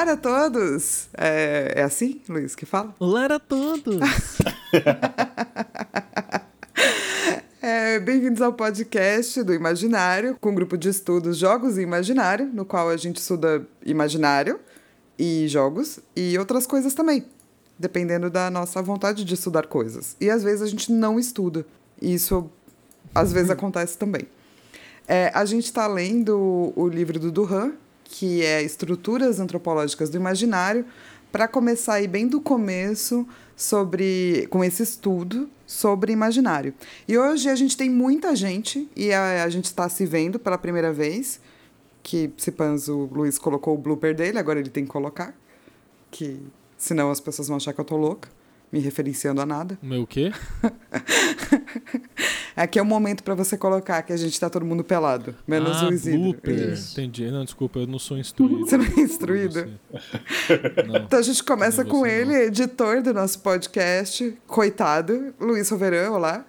Olá a todos! É, é assim, Luiz, que fala? Olá a todos! É, Bem-vindos ao podcast do Imaginário, com o grupo de estudos Jogos e Imaginário, no qual a gente estuda imaginário e jogos e outras coisas também, dependendo da nossa vontade de estudar coisas. E às vezes a gente não estuda, e isso às vezes acontece também. É, a gente está lendo o livro do Duran, que é Estruturas Antropológicas do Imaginário, para começar aí bem do começo sobre com esse estudo sobre imaginário. E hoje a gente tem muita gente e a, a gente está se vendo pela primeira vez, que se o Luiz colocou o blooper dele, agora ele tem que colocar, que senão as pessoas vão achar que eu tô louca, me referenciando a nada. Meu quê? Aqui é o momento para você colocar que a gente tá todo mundo pelado, menos ah, o Isidro. Entendi. Não, desculpa, eu não sou instruído. Você não é instruído? Não. Então a gente começa com ele, editor do nosso podcast, coitado, Luiz Roveran, olá.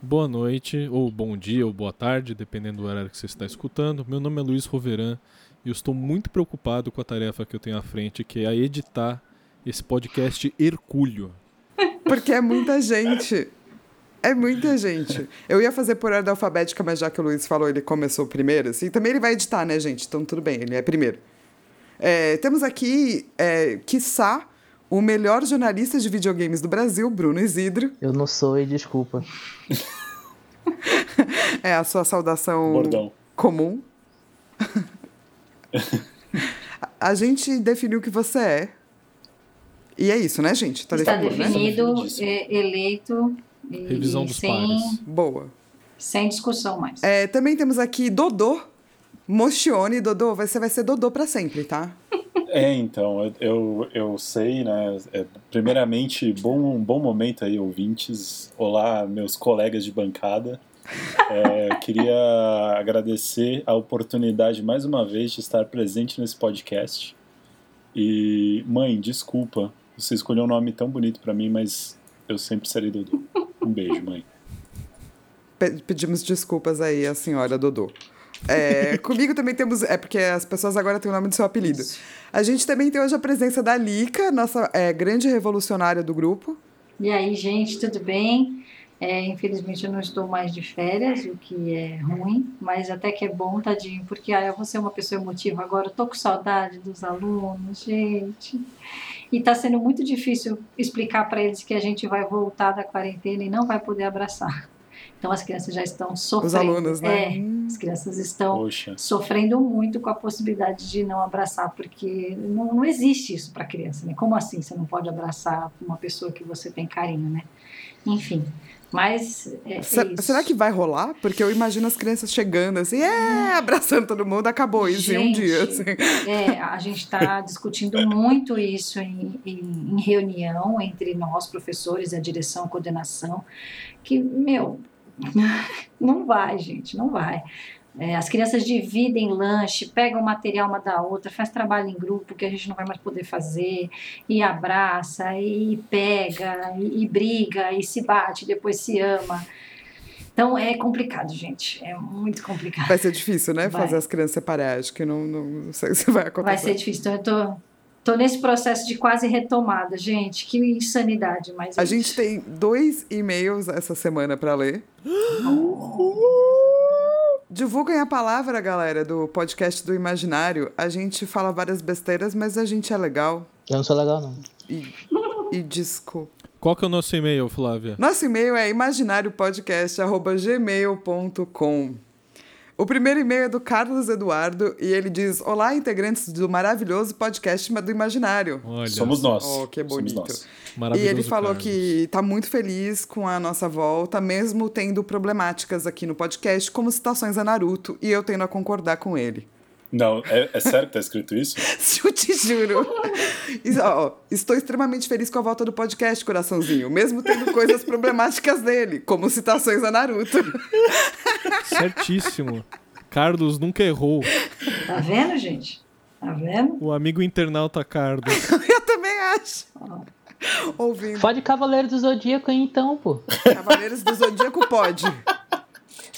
Boa noite, ou bom dia, ou boa tarde, dependendo do horário que você está escutando. Meu nome é Luiz Roveran e eu estou muito preocupado com a tarefa que eu tenho à frente, que é a editar esse podcast Hercúleo. Porque é muita gente. É muita gente. Eu ia fazer por ordem alfabética, mas já que o Luiz falou, ele começou primeiro, assim. Também ele vai editar, né, gente? Então tudo bem, ele é primeiro. É, temos aqui, é, quiçá, o melhor jornalista de videogames do Brasil, Bruno Isidro. Eu não sou e desculpa. É a sua saudação Bordão. comum. A- a gente definiu o que você é. E é isso, né, gente? Tá Está definido, né? é, eleito e, Revisão dos sem, pares. Boa. sem discussão mais. É, também temos aqui Dodô Mochione. Dodô, você vai ser Dodô pra sempre, tá? É, então, eu, eu, eu sei, né? é, primeiramente, bom, um bom momento aí, ouvintes. Olá, meus colegas de bancada. É, queria agradecer a oportunidade mais uma vez de estar presente nesse podcast. E, mãe, desculpa, você escolheu um nome tão bonito pra mim, mas eu sempre serei Dudu. Um beijo, mãe. Pe- pedimos desculpas aí à senhora Dodô. É, comigo também temos. É porque as pessoas agora têm o nome do seu apelido. A gente também tem hoje a presença da Lica, nossa é, grande revolucionária do grupo. E aí, gente, tudo bem? É, infelizmente eu não estou mais de férias, o que é ruim, mas até que é bom, tadinho, porque ah, eu vou ser uma pessoa emotiva agora. Eu tô com saudade dos alunos, gente. E tá sendo muito difícil explicar para eles que a gente vai voltar da quarentena e não vai poder abraçar. Então as crianças já estão sofrendo. Os alunos, né? É, as crianças estão Poxa. sofrendo muito com a possibilidade de não abraçar, porque não, não existe isso para criança, né? Como assim você não pode abraçar uma pessoa que você tem carinho, né? Enfim, mas é, é será que vai rolar? Porque eu imagino as crianças chegando assim, é, abraçando todo mundo, acabou isso em um Gente, dia. Assim. É, a gente está discutindo muito isso em, em, em reunião entre nós, professores, a direção, a coordenação, que, meu, não vai, gente, não vai. É, as crianças dividem lanche, pegam material uma da outra, faz trabalho em grupo que a gente não vai mais poder fazer, e abraça, e pega, e, e briga, e se bate, depois se ama. Então é complicado, gente, é muito complicado. Vai ser difícil, né? Vai. Fazer as crianças separar. Acho que não, não, não sei se vai acontecer. Vai ser difícil. Então, eu tô, tô nesse processo de quase retomada, gente. Que insanidade, mas. A gente tem dois e-mails essa semana para ler. Divulguem a palavra, galera, do podcast do Imaginário. A gente fala várias besteiras, mas a gente é legal. Eu não sou legal, não. E, e desculpa. Qual que é o nosso e-mail, Flávia? Nosso e-mail é imaginariopodcast.gmail.com. O primeiro e-mail é do Carlos Eduardo e ele diz: Olá, integrantes do maravilhoso podcast do Imaginário. Olha, Somos nós. Oh, que Somos bonito. nós. E ele falou Carlos. que tá muito feliz com a nossa volta, mesmo tendo problemáticas aqui no podcast, como citações a Naruto, e eu tendo a concordar com ele. Não, é, é sério que tá escrito isso? Eu te juro. Ó, estou extremamente feliz com a volta do podcast, coraçãozinho, mesmo tendo coisas problemáticas dele, como citações a Naruto. Certíssimo. Carlos nunca errou. Tá vendo, gente? Tá vendo? O amigo internauta Carlos. Eu também acho. Ouvindo. Pode Cavaleiro do Zodíaco aí, então, pô. Cavaleiros do Zodíaco pode.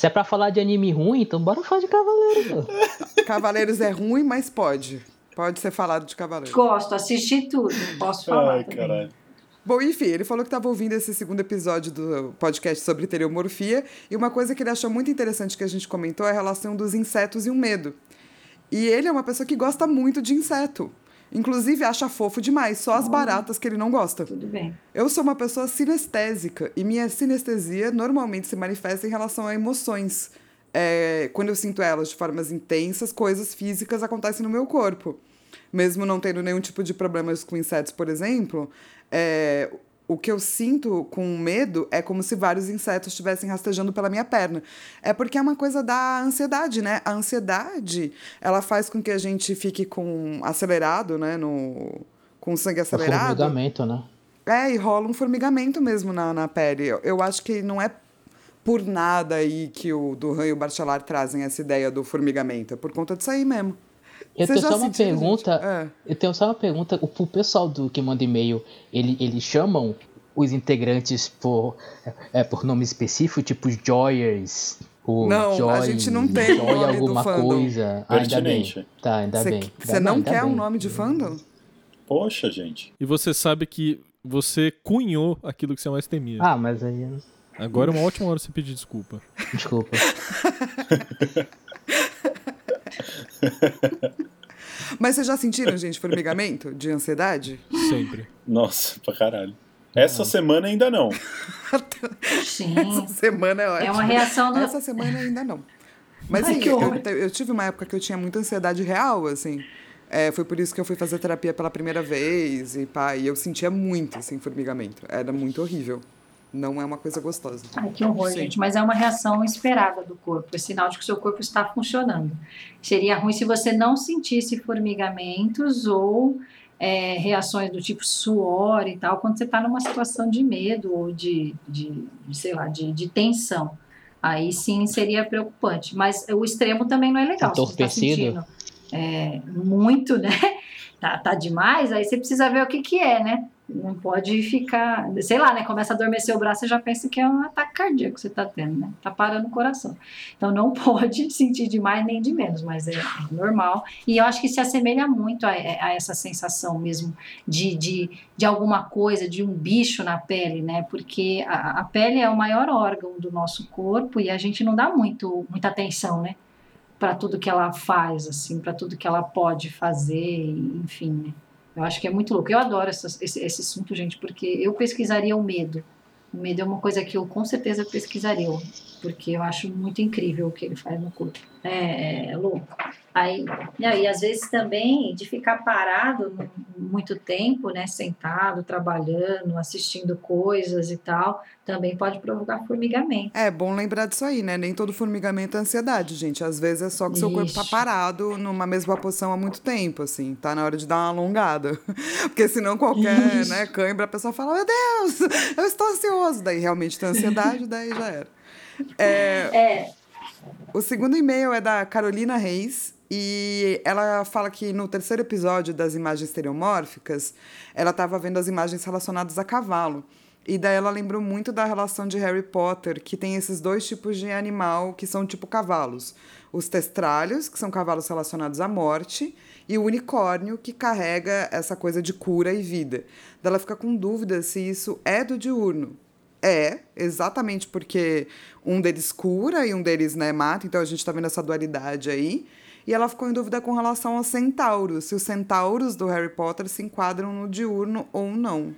Se é pra falar de anime ruim, então bora falar de Cavaleiro, pô. Cavaleiros é ruim, mas pode. Pode ser falado de Cavaleiros. Gosto, assisti tudo, posso falar Ai, também. caralho. Bom, enfim, ele falou que estava ouvindo esse segundo episódio do podcast sobre teriomorfia e uma coisa que ele achou muito interessante que a gente comentou é a relação dos insetos e o medo. E ele é uma pessoa que gosta muito de inseto. Inclusive, acha fofo demais, só as baratas que ele não gosta. Tudo bem. Eu sou uma pessoa sinestésica e minha sinestesia normalmente se manifesta em relação a emoções. É, quando eu sinto elas de formas intensas, coisas físicas acontecem no meu corpo. Mesmo não tendo nenhum tipo de problemas com insetos, por exemplo, é, o que eu sinto com medo é como se vários insetos estivessem rastejando pela minha perna. É porque é uma coisa da ansiedade, né? A ansiedade, ela faz com que a gente fique com acelerado, né? No, com sangue É acelerado. formigamento, né? É, e rola um formigamento mesmo na, na pele. Eu, eu acho que não é por nada aí que o Duran e o Barcelar trazem essa ideia do formigamento. É por conta disso aí mesmo. Eu Vocês tenho só uma pergunta. É. Eu tenho só uma pergunta. O pessoal do que manda e-mail, ele, eles chamam os integrantes por, é, por nome específico, tipo Joyers? Ou Não, a Joy, gente não tem o Joy nome do alguma fandom. coisa. Ah, ainda bem. Tá, ainda Você bem. você não ainda quer um bem. nome de fandom? Poxa, gente. E você sabe que você cunhou aquilo que você mais temia. Ah, mas aí. Agora é uma ótima hora você pedir desculpa. Desculpa. Mas vocês já sentiram, gente, formigamento de ansiedade? Sempre. Nossa, pra caralho. Essa semana ainda não. Sim. Essa semana é ótima. É uma reação do. Essa semana ainda não. Mas Ai, sim, que eu, horror. te- eu tive uma época que eu tinha muita ansiedade real, assim. É, foi por isso que eu fui fazer terapia pela primeira vez e pá, e eu sentia muito, assim, formigamento. Era muito horrível. Não é uma coisa gostosa. Ai, que horror, Sim. gente. Mas é uma reação esperada do corpo. É sinal de que o seu corpo está funcionando. Seria ruim se você não sentisse formigamentos ou é, reações do tipo suor e tal, quando você está numa situação de medo ou de, de, de, sei lá, de, de tensão. Aí sim seria preocupante. Mas o extremo também não é legal. Se você está Entorpecido. sentindo é, muito, né? Tá, tá demais, aí você precisa ver o que que é, né? Não pode ficar, sei lá, né? Começa a adormecer o braço, você já pensa que é um ataque cardíaco que você tá tendo, né? Tá parando o coração. Então não pode sentir de mais nem de menos, mas é normal. E eu acho que se assemelha muito a, a essa sensação mesmo de, de, de alguma coisa, de um bicho na pele, né? Porque a, a pele é o maior órgão do nosso corpo e a gente não dá muito, muita atenção, né? Para tudo que ela faz, assim, para tudo que ela pode fazer, enfim, né? Eu acho que é muito louco. Eu adoro esse, esse assunto, gente, porque eu pesquisaria o medo. O medo é uma coisa que eu com certeza pesquisaria, porque eu acho muito incrível o que ele faz no corpo. É, é louco. Aí, não, e às vezes também de ficar parado mu- muito tempo, né, sentado, trabalhando, assistindo coisas e tal, também pode provocar formigamento. É bom lembrar disso aí, né? Nem todo formigamento é ansiedade, gente. Às vezes é só que seu corpo tá Ixi. parado numa mesma posição há muito tempo, assim. Tá na hora de dar uma alongada. Porque senão qualquer né, cãibra, a pessoa fala, meu Deus, eu estou ansioso. Daí realmente tem ansiedade, daí já era. É, É, o segundo e-mail é da Carolina Reis e ela fala que no terceiro episódio das imagens estereomórficas, ela estava vendo as imagens relacionadas a cavalo. E daí ela lembrou muito da relação de Harry Potter, que tem esses dois tipos de animal que são tipo cavalos. Os testralhos, que são cavalos relacionados à morte, e o unicórnio, que carrega essa coisa de cura e vida. Daí ela fica com dúvida se isso é do diurno. É, exatamente porque um deles cura e um deles né, mata, então a gente tá vendo essa dualidade aí. E ela ficou em dúvida com relação aos centauros, se os centauros do Harry Potter se enquadram no diurno ou não.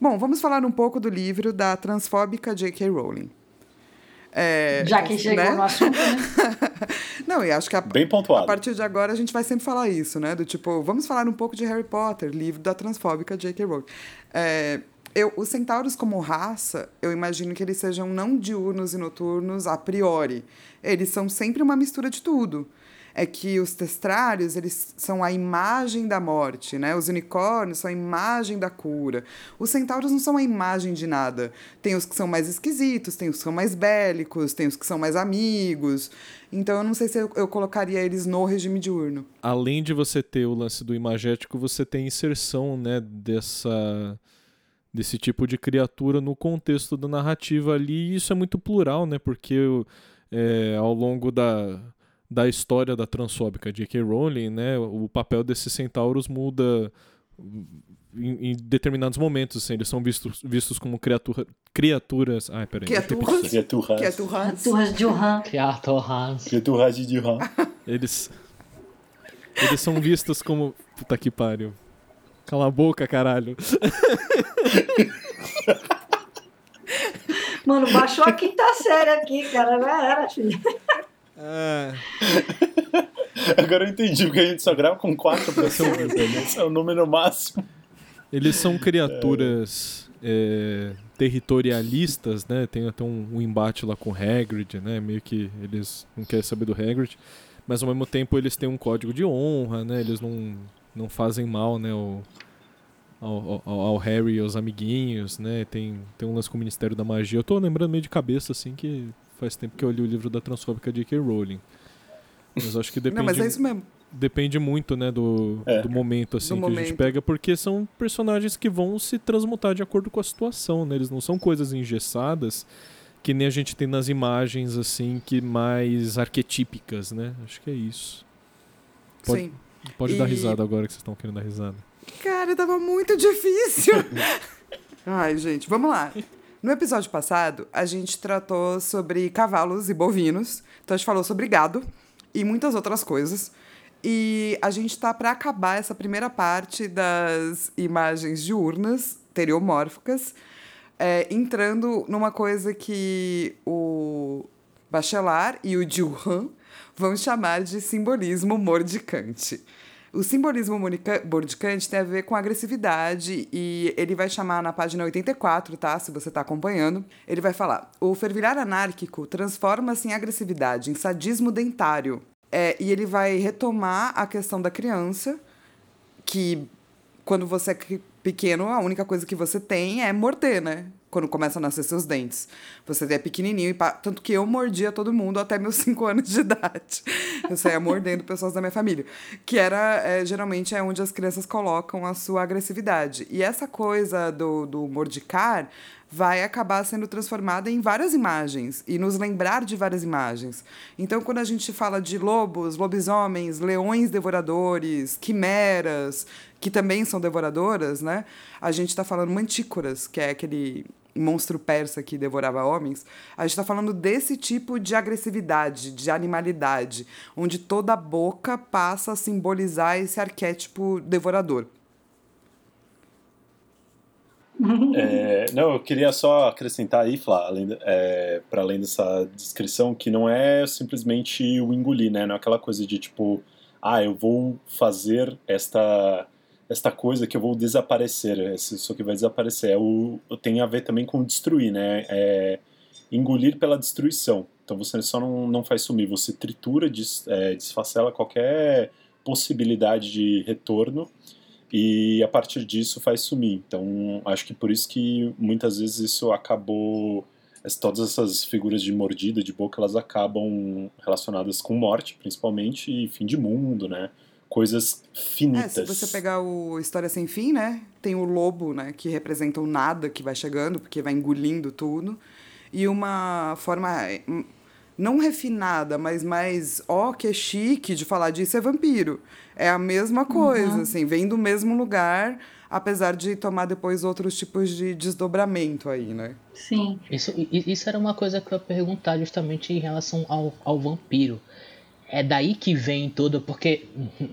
Bom, vamos falar um pouco do livro da transfóbica J.K. Rowling. É, já que chegou né? no assunto, né? Não, e acho que a, Bem a pontuado. partir de agora a gente vai sempre falar isso, né? Do tipo, vamos falar um pouco de Harry Potter, livro da transfóbica J.K. Rowling. É, eu, os centauros como raça, eu imagino que eles sejam não diurnos e noturnos a priori. Eles são sempre uma mistura de tudo. É que os testrários, eles são a imagem da morte, né? Os unicórnios são a imagem da cura. Os centauros não são a imagem de nada. Tem os que são mais esquisitos, tem os que são mais bélicos, tem os que são mais amigos. Então eu não sei se eu, eu colocaria eles no regime diurno. Além de você ter o lance do imagético, você tem inserção, né, dessa desse tipo de criatura no contexto da narrativa ali, e isso é muito plural, né? Porque é, ao longo da, da história da transfóbica J.K. Rowling, né, o papel desses centauros muda em, em determinados momentos. Assim, eles são vistos, vistos como criatura, criaturas. Ai, peraí. Criaturas. Criaturas. Criaturas. Turras de Wuhan. Criaturans. Criaturas de Duran. Eles. Eles são vistos como. Puta que pariu. Cala a boca, caralho. Mano, baixou a quinta série aqui, cara. Já era, filho. Ah, Agora eu entendi, porque a gente só grava com quatro pessoas. né? Esse é o número máximo. eles são criaturas é, territorialistas, né? Tem até um, um embate lá com o Hagrid, né? Meio que eles não querem saber do Hagrid. Mas ao mesmo tempo eles têm um código de honra, né? Eles não, não fazem mal, né? Ao, ao, ao- ao Harry e aos amiguinhos, né? Tem, tem um lance com o Ministério da Magia. Eu tô lembrando meio de cabeça, assim, que faz tempo que eu li o livro da transfóbica J.K. Rowling. Mas acho que depende, Não, mas é isso mesmo. depende muito, né, do, É. do momento, assim, Do que a gente momento. pega, porque são personagens que vão se transmutar de acordo com a situação, né? Eles não são coisas engessadas que nem a gente tem nas imagens, assim, que mais arquetípicas, né? Acho que é isso. Pode- Sim. Pode E- dar risada agora que vocês estão querendo dar risada. Cara, tava muito difícil. Ai, gente, vamos lá. No episódio passado, a gente tratou sobre cavalos e bovinos. Então a gente falou sobre gado e muitas outras coisas. E a gente tá para acabar essa primeira parte das imagens diurnas, teriomórficas, é, entrando numa coisa que o Bachelard e o Duran vão chamar de simbolismo mordicante. O simbolismo mordicante tem a ver com agressividade e ele vai chamar na página 84, tá? Se você tá acompanhando. Ele vai falar: o fervilhar anárquico transforma-se em agressividade, em sadismo dentário. É, e ele vai retomar a questão da criança, que quando você é pequeno, a única coisa que você tem é morder, né? Quando começam a nascer seus dentes. Você é pequenininho, e pa- tanto que eu mordia todo mundo até meus 5 anos de idade. Eu saía mordendo pessoas da minha família. Que era, é, geralmente, é onde as crianças colocam a sua agressividade. E essa coisa do, do mordicar vai acabar sendo transformada em várias imagens e nos lembrar de várias imagens. Então, quando a gente fala de lobos, lobisomens, leões devoradores, quimeras, que também são devoradoras, né? A gente está falando mantícoras, que é aquele monstro persa que devorava homens. A gente está falando desse tipo de agressividade, de animalidade, onde toda a boca passa a simbolizar esse arquétipo devorador. É, não, eu queria só acrescentar aí, Flá, é, para além dessa descrição, que não é simplesmente o engolir, né? Não é aquela coisa de tipo, ah, eu vou fazer esta esta coisa que eu vou desaparecer, isso aqui vai desaparecer. É o, tem a ver também com destruir, né? É engolir pela destruição. Então você só não, não faz sumir, você tritura, des, é, desfacela qualquer possibilidade de retorno e a partir disso faz sumir. Então, acho que por isso que muitas vezes isso acabou. Todas essas figuras de mordida, de boca, elas acabam relacionadas com morte, principalmente, e fim de mundo, né? Coisas É, finitas. se você pegar o História Sem Fim, né? Tem o lobo, né? Que representa o nada que vai chegando, porque vai engolindo tudo. E uma forma hum, não refinada, mas mais, ó, que chique de falar disso é vampiro. É a mesma coisa, assim, vem do mesmo lugar, apesar de tomar depois outros tipos de desdobramento aí, né? Sim. Isso, isso era uma coisa que eu ia perguntar justamente em relação ao, ao vampiro. É daí que vem todo, porque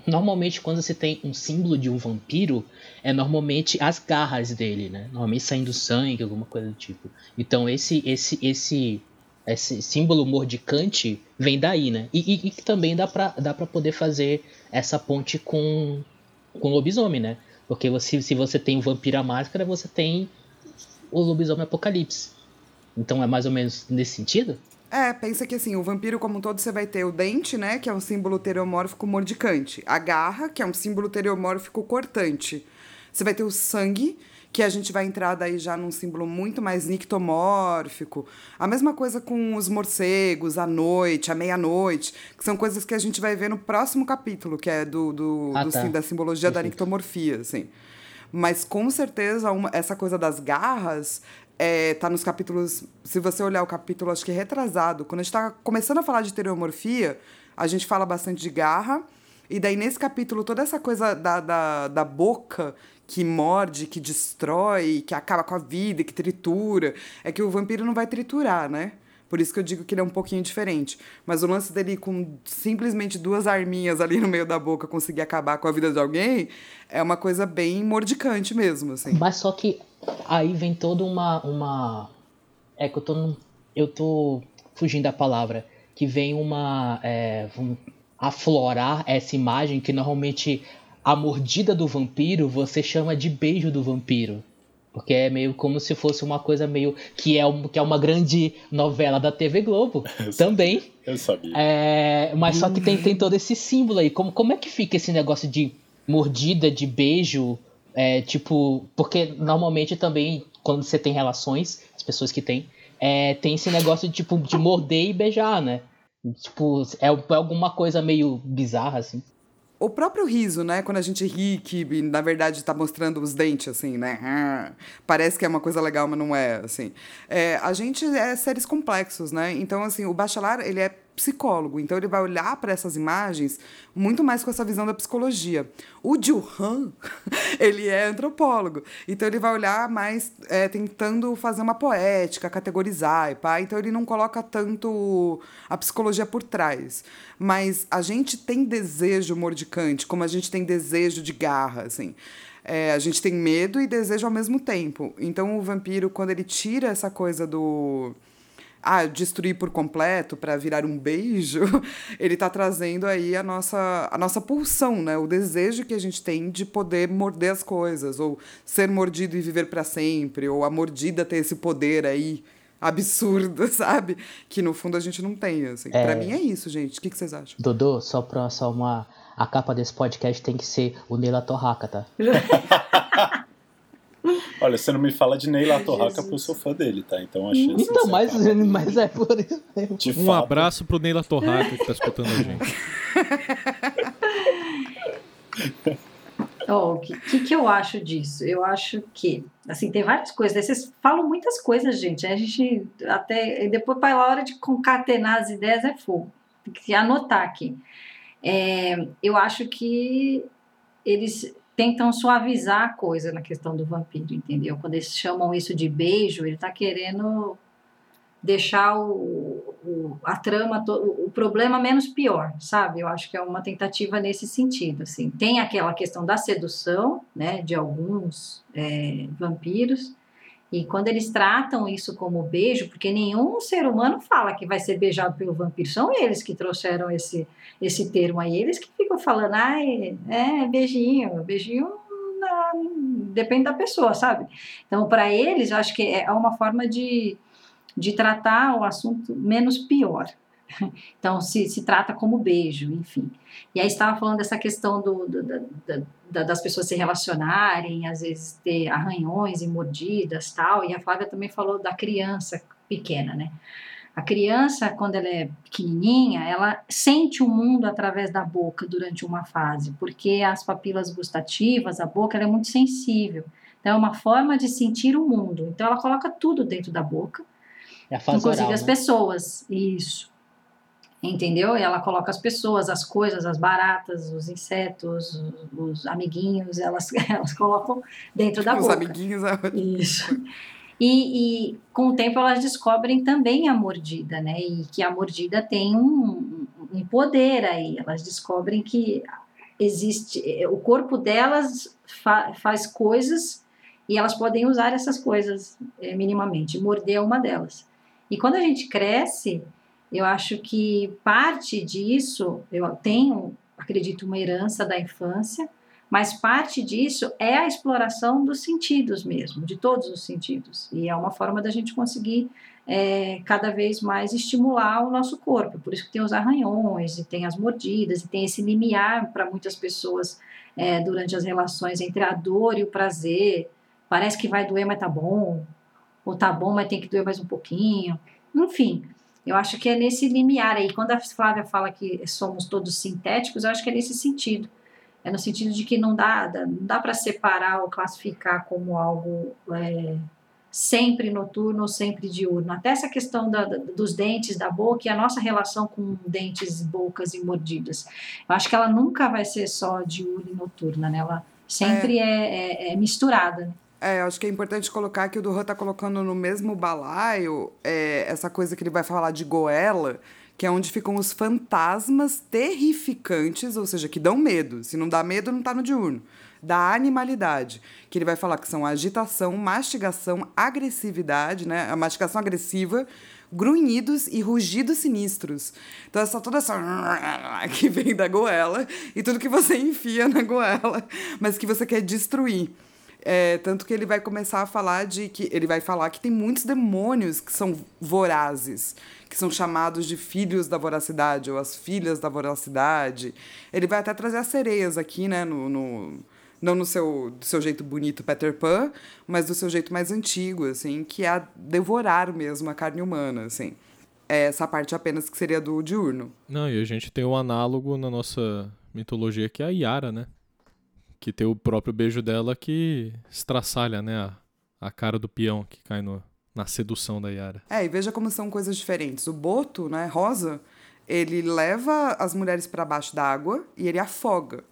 normalmente quando você tem um símbolo de um vampiro, é normalmente as garras dele, né? Normalmente saindo sangue, alguma coisa do tipo. Então esse esse esse esse símbolo mordicante vem daí, né? E, e- e também dá pra, dá pra poder fazer essa ponte com com lobisomem, né? Porque você, se você tem o vampiro máscara, você tem o lobisomem apocalipse. Então é mais ou menos nesse sentido? É, pensa que assim, o vampiro como um todo você vai ter o dente, né, que é um símbolo teriomórfico mordicante. A garra, que é um símbolo teriomórfico cortante. Você vai ter o sangue, que a gente vai entrar daí já num símbolo muito mais nictomórfico. A mesma coisa com os morcegos, a noite, a meia-noite, que são coisas que a gente vai ver no próximo capítulo, que é do, do, Ah, do tá. sim, da simbologia da Perfeito. nictomorfia, assim. Mas com certeza uma- essa coisa das garras é, tá nos capítulos. Se você olhar o capítulo, acho que retrasado, quando a gente tá começando a falar de teriomorfia, a gente fala bastante de garra. E daí, nesse capítulo, toda essa coisa da, da, da boca que morde, que destrói, que acaba com a vida, que tritura, é que o vampiro não vai triturar, né? Por isso que eu digo que ele é um pouquinho diferente. Mas o lance dele com simplesmente duas arminhas ali no meio da boca conseguir acabar com a vida de alguém é uma coisa bem mordicante mesmo, assim. Mas só que aí vem toda uma. uma... É que eu tô. Eu tô fugindo da palavra. Que vem uma. É, aflorar essa imagem que normalmente a mordida do vampiro você chama de beijo do vampiro. Porque é meio como se fosse uma coisa meio. que é, um, que é uma grande novela da TV Globo. Eu também. Sabia. Eu sabia. É, mas só que tem, tem todo esse símbolo aí. Como, como é que fica esse negócio de mordida, de beijo? É, tipo. Porque normalmente também, quando você tem relações, as pessoas que têm, é, tem esse negócio de, tipo, de morder e beijar, né? Tipo, é, é alguma coisa meio bizarra, assim o próprio riso, né? Quando a gente ri, que na verdade tá mostrando os dentes, assim, né? Parece que é uma coisa legal, mas não é, assim. É, a gente é seres complexos, né? Então, assim, o Bachelard, ele é psicólogo, então ele vai olhar para essas imagens muito mais com essa visão da psicologia. O Juhan, ele é antropólogo, então ele vai olhar mais é, tentando fazer uma poética, categorizar, pá, então ele não coloca tanto a psicologia por trás. Mas a gente tem desejo mordicante, como a gente tem desejo de garra, assim. É, a gente tem medo e desejo ao mesmo tempo. Então o vampiro, quando ele tira essa coisa do ah, destruir por completo para virar um beijo, ele está trazendo aí a nossa, a nossa pulsão, né? O desejo que a gente tem de poder morder as coisas, ou ser mordido e viver para sempre, ou a mordida ter esse poder aí absurdo, sabe? Que no fundo a gente não tem, assim. É... Para mim é isso, gente. O que, que vocês acham? Dodô, só pra só uma a capa desse podcast tem que ser o Neila Torraca, tá? Olha, você não me fala de Ney Latorraca porque eu sou fã dele, tá? Então a chance Então, mas, mas é por isso mesmo. um fato. abraço pro Ney Latorraca que tá escutando a gente. O oh, que, que, que eu acho disso? Eu acho que, assim, tem várias coisas. Vocês falam muitas coisas, gente. A gente até. Depois, para a hora de concatenar as ideias, é fogo. Tem que anotar aqui. É, eu acho que eles tentam suavizar a coisa na questão do vampiro, entendeu? Quando eles chamam isso de beijo, ele está querendo deixar o, o, a trama, o problema menos pior, sabe? Eu acho que é uma tentativa nesse sentido, assim. Tem aquela questão da sedução, né, de alguns é, vampiros, e quando eles tratam isso como beijo, porque nenhum ser humano fala que vai ser beijado pelo vampiro, são eles que trouxeram esse, esse termo aí, eles que ficam falando, ai, é, beijinho, beijinho na, depende da pessoa, sabe? Então, para eles, eu acho que é uma forma de, de tratar o assunto menos pior. Então, se, se trata como beijo, enfim. E aí estava falando dessa questão do, do da, da, das pessoas se relacionarem, às vezes ter arranhões e mordidas tal. E a Flávia também falou da criança pequena, né? A criança, quando ela é pequenininha, ela sente o mundo através da boca durante uma fase, porque as papilas gustativas, a boca, ela é muito sensível. Então, é uma forma de sentir o mundo. Então, ela coloca tudo dentro da boca, é inclusive oral, as né? pessoas. Isso entendeu? E ela coloca as pessoas, as coisas, as baratas, os insetos, os, amiguinhos, elas, elas colocam dentro da os boca. Os amiguinhos. É Isso. E, e, com o tempo elas descobrem também a mordida, né? E que a mordida tem um, um poder aí. Elas descobrem que existe, o corpo delas fa, faz coisas e elas podem usar essas coisas é, minimamente. Morder é uma delas. E quando a gente cresce, eu acho que parte disso, eu tenho, acredito, uma herança da infância, mas parte disso é a exploração dos sentidos mesmo, de todos os sentidos. E é uma forma da gente conseguir é, cada vez mais estimular o nosso corpo. Por isso que tem os arranhões, e tem as mordidas, e tem esse limiar para muitas pessoas é, durante as relações entre a dor e o prazer. Parece que vai doer, mas tá bom. Ou tá bom, mas tem que doer mais um pouquinho. Enfim, eu acho que é nesse limiar aí. Quando a Flávia fala que somos todos sintéticos, eu acho que é nesse sentido. É no sentido de que não dá, não dá para separar ou classificar como algo é, sempre noturno ou sempre diurno. Até essa questão da, dos dentes, da boca e a nossa relação com dentes, bocas e mordidas. Eu acho que ela nunca vai ser só diurna e noturna, né? Ela sempre é, é, é, é misturada. É, acho que é importante colocar que o Duran tá colocando no mesmo balaio é, essa coisa que ele vai falar de goela, que é onde ficam os fantasmas terrificantes, ou seja, que dão medo. Se não dá medo, não tá no diurno da animalidade, que ele vai falar que são agitação, mastigação, agressividade, né? A mastigação agressiva, grunhidos e rugidos sinistros. Então, essa toda essa que vem da goela e tudo que você enfia na goela, mas que você quer destruir. É, tanto que ele vai começar a falar de que ele vai falar que tem muitos demônios que são vorazes, que são chamados de filhos da voracidade ou as filhas da voracidade. Ele vai até trazer as sereias aqui, né, no, no não no seu, do seu jeito bonito Peter Pan, mas do seu jeito mais antigo, assim, que é devorar mesmo a carne humana, assim. É essa parte apenas que seria do diurno. Não, e a gente tem um análogo na nossa mitologia que é a Yara, né? Que tem o próprio beijo dela que estraçalha, né? A, a cara do peão que cai no, na sedução da Yara. É, e veja como são coisas diferentes. O Boto, né, rosa, ele leva as mulheres para baixo d'água e ele afoga.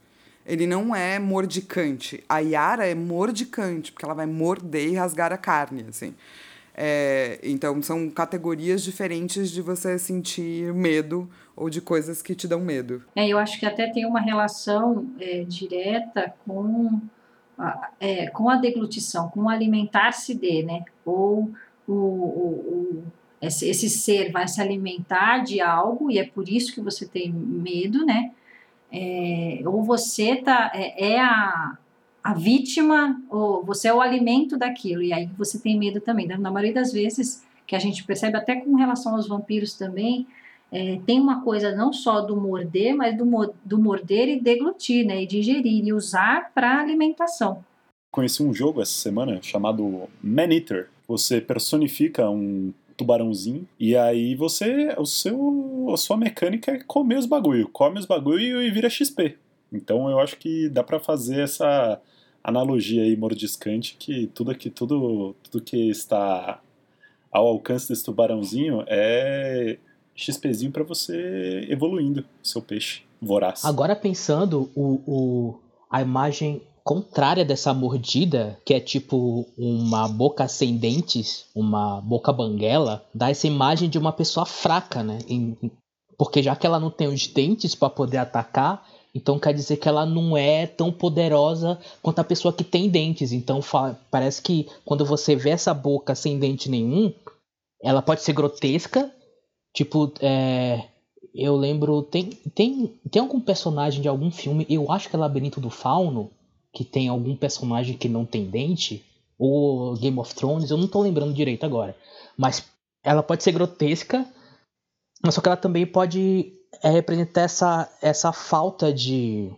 Ele não é mordicante. A Yara é mordicante, porque ela vai morder e rasgar a carne, assim. É, então, são categorias diferentes de você sentir medo ou de coisas que te dão medo. É, eu acho que até tem uma relação é, direta com a, é, com a deglutição, com alimentar-se de, né? Ou o, o, o esse, esse ser vai se alimentar de algo e é por isso que você tem medo, né? é, ou você tá, é, é, a, a vítima, ou você é o alimento daquilo, e aí você tem medo também. Na maioria das vezes, que a gente percebe, até com relação aos vampiros também, é, tem uma coisa não só do morder, mas do, do morder e deglutir, né, e digerir, e usar para alimentação. Conheci um jogo essa semana chamado Man Eater. Você personifica um tubarãozinho. E aí você. O seu, a sua mecânica é comer os bagulho. Come os bagulho e vira XP. Então eu acho que dá para fazer essa analogia aí mordiscante que tudo aqui, tudo, tudo que está ao alcance desse tubarãozinho é XPzinho para você evoluindo seu peixe voraz. Agora pensando o, o a imagem contrária dessa mordida, que é tipo uma boca sem dentes, uma boca banguela, dá essa imagem de uma pessoa fraca, né? porque já que ela não tem os dentes para poder atacar, então quer dizer que ela não é tão poderosa quanto a pessoa que tem dentes. Então parece que quando você vê essa boca sem dente nenhum, ela pode ser grotesca. Tipo, é, eu lembro. Tem, tem, tem algum personagem de algum filme, eu acho que é Labirinto do Fauno, que tem algum personagem que não tem dente, ou Game of Thrones, eu não tô lembrando direito agora. Mas ela pode ser grotesca, mas só que ela também pode é, representar essa, essa falta de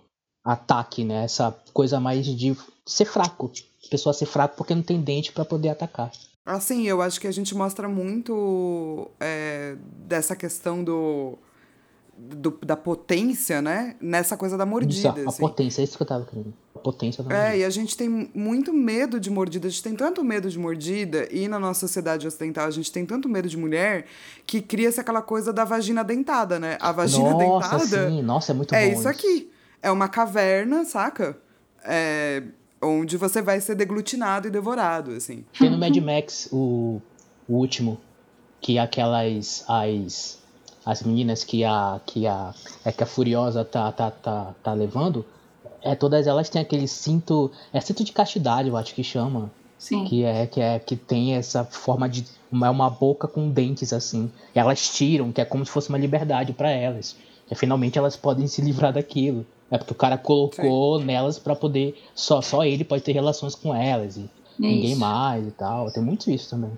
ataque, né? Essa coisa mais de ser fraco. Pessoa ser fraco porque não tem dente para poder atacar. Assim, eu acho que a gente mostra muito é, dessa questão do do, da potência, né? Nessa coisa da mordida. Isso, a assim. potência, é isso que eu tava querendo. A potência da mordida. É, e a gente tem muito medo de mordida. A gente tem tanto medo de mordida, e na nossa sociedade ocidental a gente tem tanto medo de mulher, que cria-se aquela coisa da vagina dentada, né? A vagina nossa, dentada. Sim. Nossa, é muito é bom. É isso aqui. É uma caverna, saca? É, onde você vai ser deglutinado e devorado, assim. Tem no Mad Max o, o último, que aquelas. as as meninas que a que a é que a Furiosa tá tá tá, tá levando, é todas elas têm aquele cinto, é cinto de castidade, eu acho que chama. Sim. Que é que é que tem essa forma de uma, uma boca com dentes assim. E elas tiram, que é como se fosse uma liberdade para elas. E finalmente elas podem se livrar daquilo. É porque o cara colocou Sim. nelas para poder só só ele pode ter relações com elas e ninguém mais e tal. Tem muito isso também.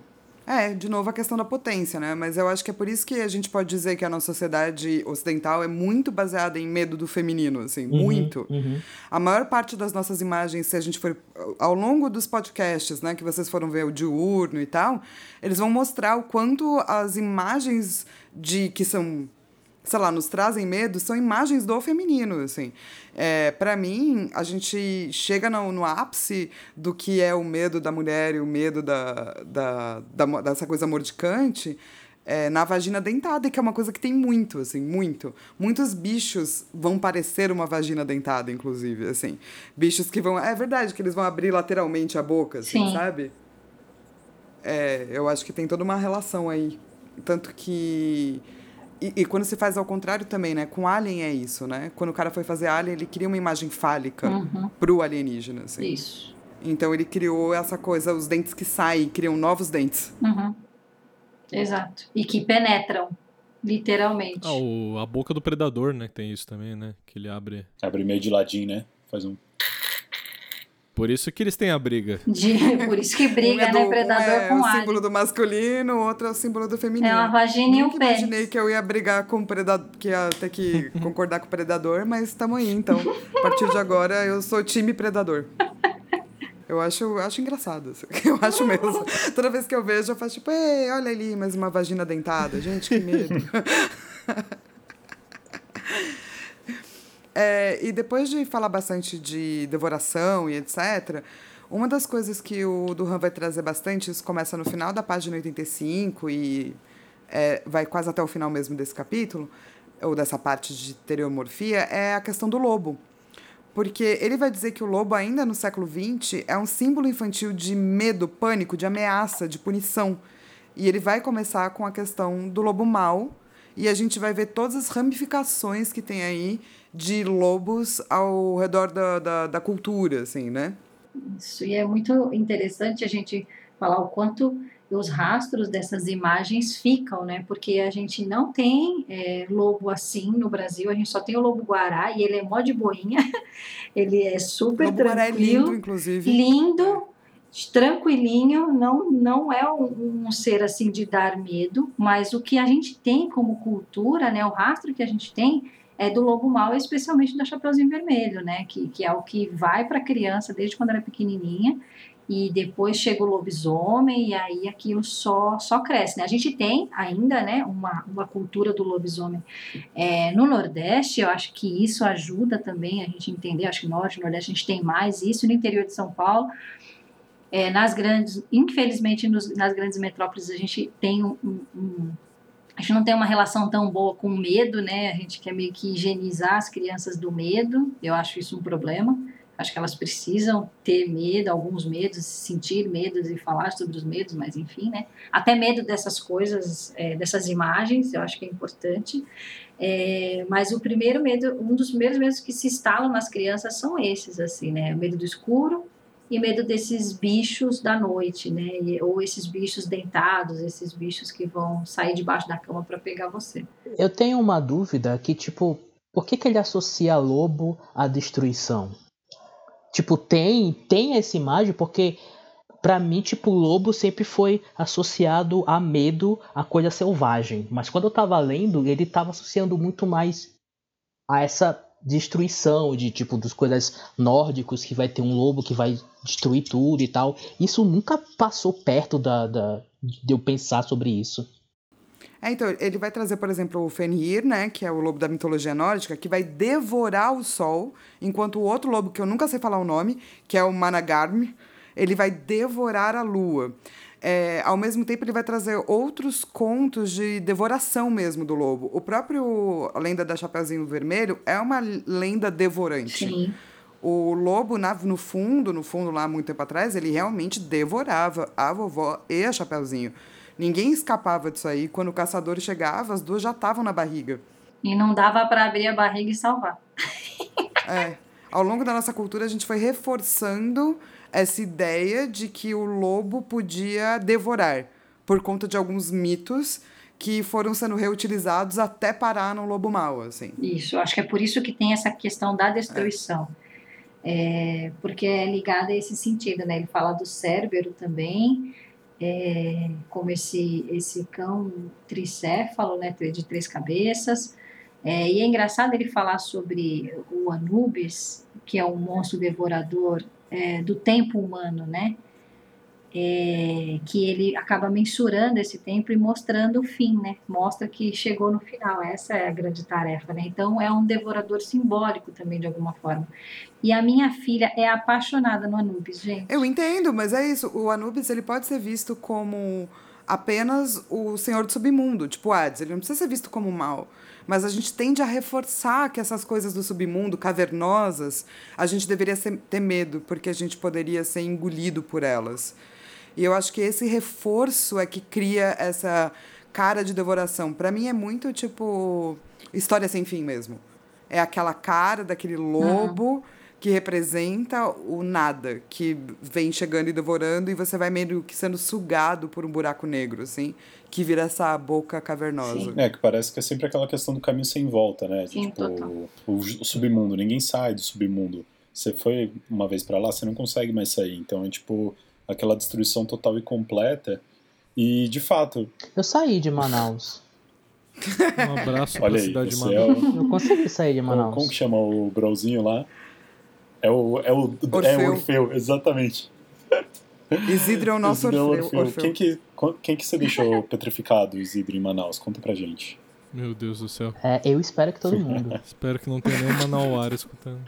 É, de novo a questão da potência, né? Mas eu acho que é por isso que a gente pode dizer que a nossa sociedade ocidental é muito baseada em medo do feminino, assim, uhum, muito. Uhum. A maior parte das nossas imagens, se a gente for ao longo dos podcasts, né, que vocês foram ver o diurno e tal, eles vão mostrar o quanto as imagens de que são sei lá, nos trazem medo são imagens do feminino, assim. É, para mim, a gente chega no, no, ápice do que é o medo da mulher e o medo da, da, da dessa coisa mordicante é, na vagina dentada, que é uma coisa que tem muito, assim, muito. Muitos bichos vão parecer uma vagina dentada, inclusive, assim. Bichos que vão... É verdade que eles vão abrir lateralmente a boca, assim, Sim. sabe? É, eu acho que tem toda uma relação aí. Tanto que e, e, quando se faz ao contrário também, né? Com Alien é isso, né? Quando o cara foi fazer Alien, ele queria uma imagem fálica uhum. pro alienígena, assim. Isso. Então ele criou essa coisa, os dentes que saem, criam novos dentes. Uhum. Exato. E que penetram, literalmente. Ah, o, a boca do predador, né? Tem isso também, né? Que ele abre. Abre meio de ladinho, né? Faz um. Por isso que eles têm a briga. De, por isso que briga, um é né? predador um é com o símbolo do masculino, o outro é o símbolo do feminino. É uma vagina e um pé. imaginei que eu ia brigar com o predador, que ia ter que concordar com o predador, mas estamos aí, então. A partir de agora, eu sou time predador. Eu acho, eu acho engraçado. Assim. Eu acho mesmo. Toda vez que eu vejo, eu faço tipo, ei, olha ali, mais uma vagina dentada. Gente, que medo. É, e depois de falar bastante de devoração e etc., uma das coisas que o Duran vai trazer bastante, isso começa no final da página 85 e é, vai quase até o final mesmo desse capítulo, ou dessa parte de teriomorfia, é a questão do lobo. Porque ele vai dizer que o lobo, ainda no século XX, é um símbolo infantil de medo, pânico, de ameaça, de punição. E ele vai começar com a questão do lobo mau, e a gente vai ver todas as ramificações que tem aí de lobos ao redor da, da, da cultura, assim, né? Isso, e é muito interessante a gente falar o quanto os rastros dessas imagens ficam, né? Porque a gente não tem é, lobo assim no Brasil, a gente só tem o lobo guará e ele é mó de boinha, ele é super lobo tranquilo, é lindo, inclusive, lindo, tranquilinho, não não é um, um, ser assim de dar medo, mas o que a gente tem como cultura, né? O rastro que a gente tem é do lobo mau, especialmente do Chapeuzinho Vermelho, né? Que, que é o que vai para a criança desde quando ela é pequenininha e depois chega o lobisomem e aí aquilo só só cresce. Né? A gente tem ainda né, uma, uma cultura do lobisomem é, no Nordeste, eu acho que isso ajuda também a gente entender, acho que no Norte Nordeste a gente tem mais isso, no interior de São Paulo, é, nas grandes, infelizmente nos, nas grandes metrópoles a gente tem um, um a gente não tem uma relação tão boa com o medo, né? A gente quer meio que higienizar as crianças do medo. Eu acho isso um problema. Acho que elas precisam ter medo, alguns medos, sentir medos e falar sobre os medos, mas enfim, né? Até medo dessas coisas, é, dessas imagens, eu acho que é importante. É, mas o primeiro medo, um dos primeiros medos que se instalam nas crianças são esses, assim, né? O medo do escuro, e medo desses bichos da noite, né? Ou esses bichos dentados, esses bichos que vão sair debaixo da cama para pegar você. Eu tenho uma dúvida que, tipo, por que, que ele associa lobo à destruição? Tipo, tem, tem essa imagem, porque para mim, tipo, lobo sempre foi associado a medo, a coisa selvagem. Mas quando eu tava lendo, ele tava associando muito mais a essa destruição de tipo dos coisas nórdicos que vai ter um lobo que vai destruir tudo e tal. Isso nunca passou perto da, da de eu pensar sobre isso. É, então, ele vai trazer, por exemplo, o Fenrir, né, que é o lobo da mitologia nórdica, que vai devorar o sol, enquanto o outro lobo, que eu nunca sei falar o nome, que é o Managarm, ele vai devorar a lua. É, ao mesmo tempo, ele vai trazer outros contos de devoração mesmo do lobo. O próprio Lenda da Chapeuzinho Vermelho é uma lenda devorante. Sim. O lobo, na, no fundo, no fundo lá, muito tempo atrás, ele realmente devorava a vovó e a Chapeuzinho. Ninguém escapava disso aí. Quando o caçador chegava, as duas já estavam na barriga. E não dava para abrir a barriga e salvar. é. Ao longo da nossa cultura, a gente foi reforçando essa ideia de que o lobo podia devorar, por conta de alguns mitos que foram sendo reutilizados até parar no lobo mau, assim. Isso, acho que é por isso que tem essa questão da destruição. É. É, porque é ligada a esse sentido, né? Ele fala do cérebro também, é, como esse, esse cão tricéfalo, né? De três cabeças. É, e é engraçado ele falar sobre o Anubis, que é um monstro devorador é, do tempo humano, né? é, que ele acaba mensurando esse tempo e mostrando o fim, né? Mostra que chegou no final. Essa é a grande tarefa, né? Então é um devorador simbólico também de alguma forma. E a minha filha é apaixonada no Anubis, gente. Eu entendo, mas é isso. O Anubis ele pode ser visto como apenas o senhor do submundo, tipo Hades. Ele não precisa ser visto como mal. Mas a gente tende a reforçar que essas coisas do submundo, cavernosas, a gente deveria ser, ter medo, porque a gente poderia ser engolido por elas. E eu acho que esse reforço é que cria essa cara de devoração. Para mim é muito tipo história sem fim mesmo. É aquela cara daquele lobo uhum. Que representa o nada, que vem chegando e devorando e você vai meio que sendo sugado por um buraco negro, assim, que vira essa boca cavernosa. Sim. É, que parece que é sempre aquela questão do caminho sem volta, né? Sim, tipo, o, o submundo, ninguém sai do submundo. Você foi uma vez para lá, você não consegue mais sair. Então é tipo aquela destruição total e completa. E, de fato. Eu saí de Manaus. um abraço Olha pra aí, cidade de Manaus. É o... Eu consegui sair de Manaus. Como que chama o Brauzinho lá? É o, é o Orfeu. É o Orfeu, exatamente. Isidro é o nosso Isidro Orfeu. Orfeu. Orfeu. Quem, que, quem que você deixou petrificado, Isidro, em Manaus? Conta pra gente. Meu Deus do céu. É, eu espero que todo mundo. espero que não tenha nenhum Manauara escutando.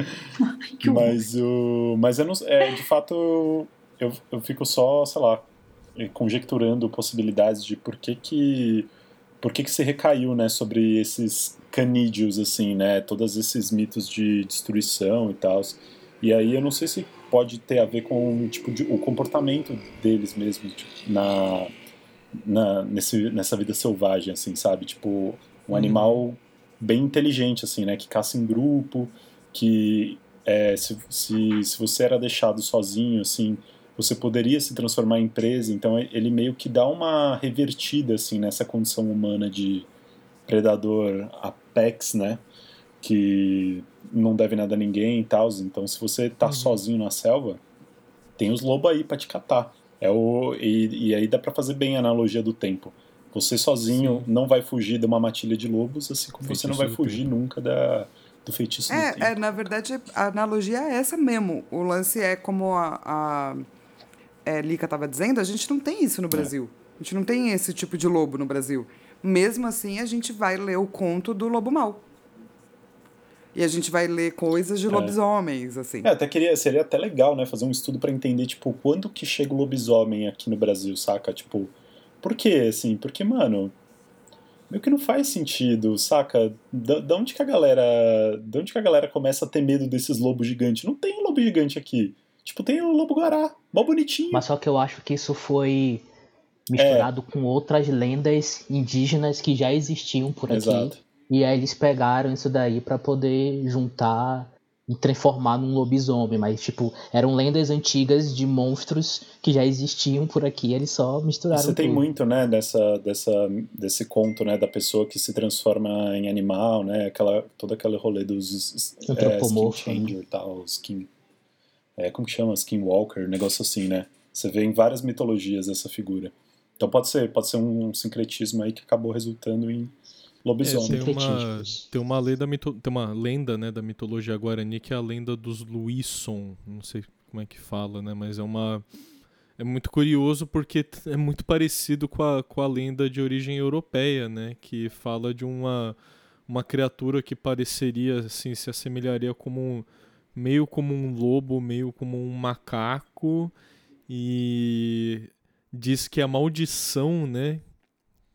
mas o. Mas eu não. É, de fato, eu, eu fico só, sei lá, conjecturando possibilidades de por que que por que que se recaiu, né, sobre esses canídeos assim, né, todos esses mitos de destruição e tal. E aí eu não sei se pode ter a ver com tipo de, o comportamento deles mesmos tipo, na, na nesse, nessa vida selvagem assim, sabe? Tipo, um hum. animal bem inteligente assim, né, que caça em grupo, que é, se, se, se você era deixado sozinho assim, você poderia se transformar em presa, então ele meio que dá uma revertida assim nessa condição humana de predador apex, né? Que não deve nada a ninguém e tal. Então, se você tá uhum. sozinho na selva, tem os lobos aí para te catar. É o, e, e aí dá para fazer bem a analogia do tempo. Você sozinho Sim. não vai fugir de uma matilha de lobos, assim como feitiço você não vai fugir tempo. nunca da, do feitiço é, do tempo. É, na verdade, a analogia é essa mesmo. O lance é como a, a é, Lica estava dizendo, a gente não tem isso no é. Brasil. A gente não tem esse tipo de lobo no Brasil. Mesmo assim, a gente vai ler o conto do lobo mau. E a gente vai ler coisas de é. lobisomens, assim. É, até queria, seria até legal, né, fazer um estudo para entender, tipo, quando que chega o lobisomem aqui no Brasil, saca? Tipo, por quê, assim? Porque, mano, meio que não faz sentido, saca? Da, da onde que a galera, da onde que a galera começa a ter medo desses lobos gigantes? Não tem lobo gigante aqui. Tipo, tem o Lobo Guará, mó bonitinho. Mas só que eu acho que isso foi misturado é. com outras lendas indígenas que já existiam por aqui. Exato. E aí eles pegaram isso daí para poder juntar e transformar num lobisomem, mas tipo, eram lendas antigas de monstros que já existiam por aqui, eles só misturaram Você tem muito, né, dessa, dessa, desse conto, né, da pessoa que se transforma em animal, né, aquela, todo aquele rolê dos é, skin changer e tal, skin é, como que chama? Skinwalker, negócio assim, né? Você vê em várias mitologias essa figura. Então pode ser, pode ser um sincretismo aí que acabou resultando em lobisomem. É, tem, uma, tem uma lenda, mito, tem uma lenda né, da mitologia guarani que é a lenda dos Luisson. Não sei como é que fala, né? Mas é uma. É muito curioso porque é muito parecido com a, com a lenda de origem europeia, né? Que fala de uma, uma criatura que pareceria, assim, se assemelharia como um meio como um lobo, meio como um macaco e diz que a maldição, né,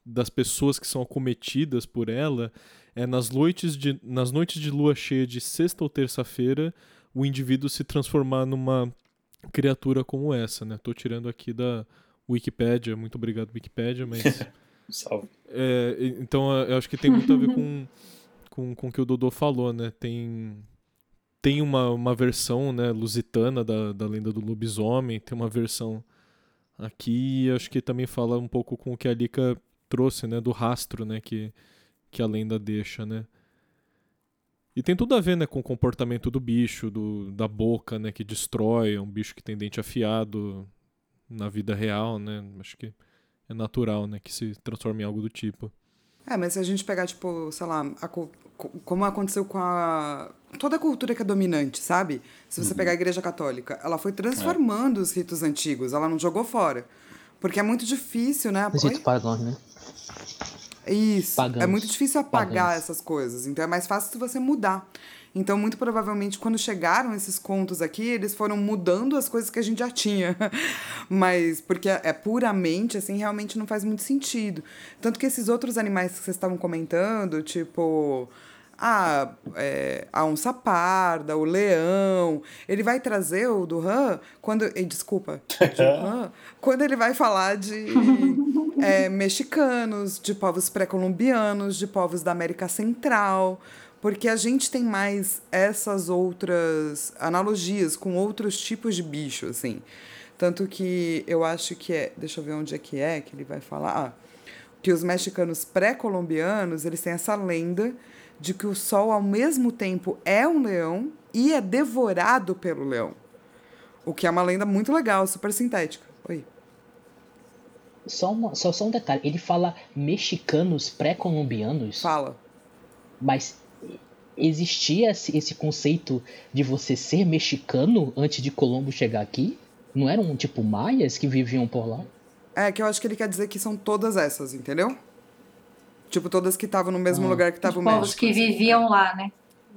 das pessoas que são acometidas por ela é nas noites de, nas noites de lua cheia de sexta ou terça-feira o indivíduo se transformar numa criatura como essa, né? Tô tirando aqui da Wikipedia, muito obrigado Wikipedia, mas Salve. É, então eu acho que tem muito a ver com com, com o que o Dodô falou, né? Tem tem uma, uma versão né, lusitana da, da lenda do lobisomem, tem uma versão aqui, acho que também fala um pouco com o que a Lika trouxe, né, do rastro, né, que, que a lenda deixa, né. E tem tudo a ver, né, com o comportamento do bicho, do, da boca, né, que destrói, é um bicho que tem dente afiado na vida real, né, acho que é natural, né, que se transforme em algo do tipo. É, mas se a gente pegar, tipo, sei lá, a como aconteceu com a toda a cultura que é dominante, sabe? Se você uhum. pegar a Igreja Católica, ela foi transformando é. os ritos antigos, ela não jogou fora. Porque é muito difícil, né? Ritos pagãos, né? Isso. É muito difícil apagar essas coisas. Então é mais fácil se você mudar. Então, muito provavelmente, quando chegaram esses contos aqui, eles foram mudando as coisas que a gente já tinha. Mas, porque é puramente, assim, realmente não faz muito sentido. Tanto que esses outros animais que vocês estavam comentando, tipo a, é, a onça parda, o leão. Ele vai trazer o do Han quando. Eh, desculpa. Han, quando ele vai falar de é, mexicanos, de povos pré-colombianos, de povos da América Central. Porque a gente tem mais essas outras analogias com outros tipos de bicho, assim. Tanto que eu acho que é. Deixa eu ver onde é que é que ele vai falar. Ah, que os mexicanos pré-colombianos, eles têm essa lenda de que o sol ao mesmo tempo é um leão e é devorado pelo leão. O que é uma lenda muito legal, super sintética. Oi. Só, uma, só, só um detalhe, ele fala mexicanos pré-colombianos? Fala. Mas existia esse, conceito de você ser mexicano antes de Colombo chegar aqui? Não eram tipo maias que viviam por lá? É, que eu acho que ele quer dizer que são todas essas, entendeu? Tipo, todas que estavam no mesmo ah. lugar que estava o México. povos que assim. viviam lá, né?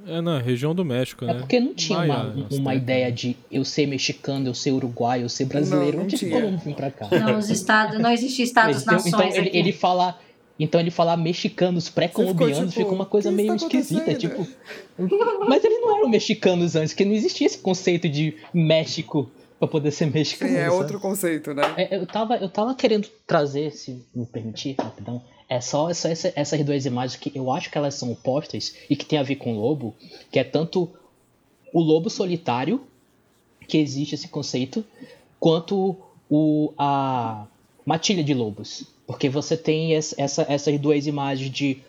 É, na região do México, é né? É porque não tinha Maia, uma, uma ideia de eu ser mexicano, eu ser uruguaio, eu ser brasileiro. Não, não, não tinha como vir pra cá. Não, os estados, não existia estados-nações Então, ele, ele fala... Então ele falar mexicanos pré-colombianos tipo, fica uma coisa meio esquisita, tipo. Mas eles não eram mexicanos antes, porque não existia esse conceito de México para poder ser mexicano. Sim, é sabe? outro conceito, né? É, eu, tava, eu tava querendo trazer, se me permitir, rapidão, é só, só essa, essas duas imagens que eu acho que elas são opostas e que tem a ver com o lobo, que é tanto o lobo solitário, que existe esse conceito, quanto o, a matilha de lobos. Porque você tem essa, essas duas imagens de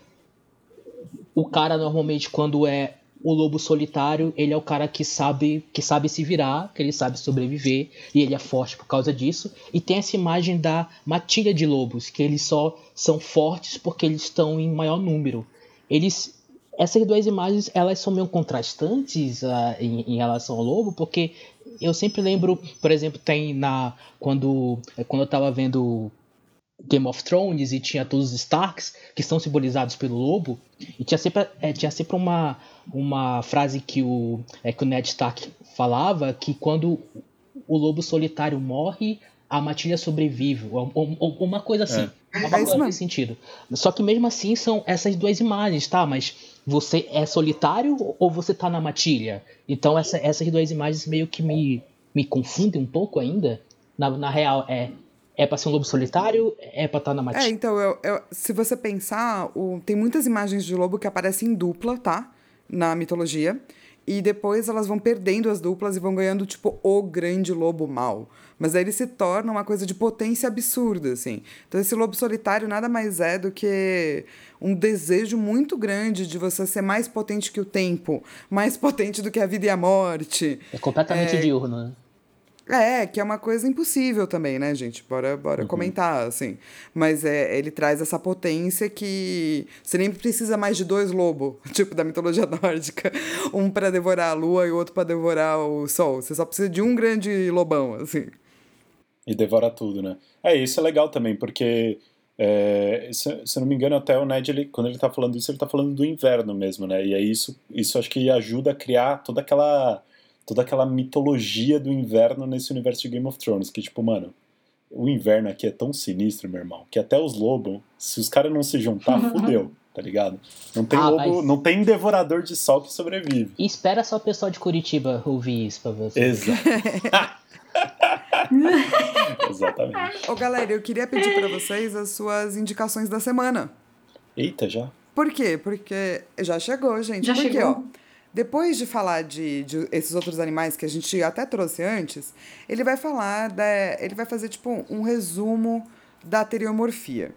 o cara normalmente quando é o lobo solitário, ele é o cara que sabe que sabe se virar, que ele sabe sobreviver e ele é forte por causa disso. E tem essa imagem da matilha de lobos, que eles só são fortes porque eles estão em maior número. Eles essas duas imagens elas são meio contrastantes uh, em, em, relação ao lobo, porque eu sempre lembro, por exemplo, tem na quando quando eu estava vendo Game of Thrones e tinha todos os Starks que são simbolizados pelo lobo e tinha sempre, é, tinha sempre uma, uma frase que o, é, que o Ned Stark falava que quando o lobo solitário morre a matilha sobrevive. Ou, ou, ou uma coisa assim. É. uma coisa nesse sentido. Só que mesmo assim são essas duas imagens tá? Mas você é solitário ou você tá na matilha? Então essa, essas duas imagens meio que me me confundem um pouco ainda. Na, na real é é pra ser um lobo solitário? É pra estar tá na matilha? É, então, eu, eu, se você pensar, o, tem muitas imagens de lobo que aparecem em dupla, tá? Na mitologia. E depois elas vão perdendo as duplas e vão ganhando, tipo, o grande lobo mal. Mas aí ele se torna uma coisa de potência absurda, assim. Então esse lobo solitário nada mais é do que um desejo muito grande de você ser mais potente que o tempo, mais potente do que a vida e a morte. É completamente é... diurno, né? É, que é uma coisa impossível também, né, gente? Bora, bora uhum. comentar, assim. Mas é, ele traz essa potência que você nem precisa mais de dois lobos, tipo da mitologia nórdica. Um para devorar a lua e o outro para devorar o sol. Você só precisa de um grande lobão, assim. E devora tudo, né? É, isso é legal também, porque, é, se, se eu não me engano, até o Ned, ele, quando ele tá falando isso, ele tá falando do inverno mesmo, né? E aí isso, isso acho que ajuda a criar toda aquela toda aquela mitologia do inverno nesse universo de Game of Thrones, que tipo, mano, o inverno aqui é tão sinistro, meu irmão, que até os lobos, se os caras não se juntar, fudeu, tá ligado? Não tem ah, lobo, mas... não tem devorador de sol que sobrevive. espera só o pessoal de Curitiba ouvir isso pra você. Exato. Exatamente. Ô, galera, eu queria pedir para vocês as suas indicações da semana. Eita, já? Por quê? Porque já chegou, gente. Já Porque, chegou. ó, depois de falar de, de, esses outros animais que a gente até trouxe antes, ele vai falar, da, ele vai fazer tipo um resumo da teriomorfia.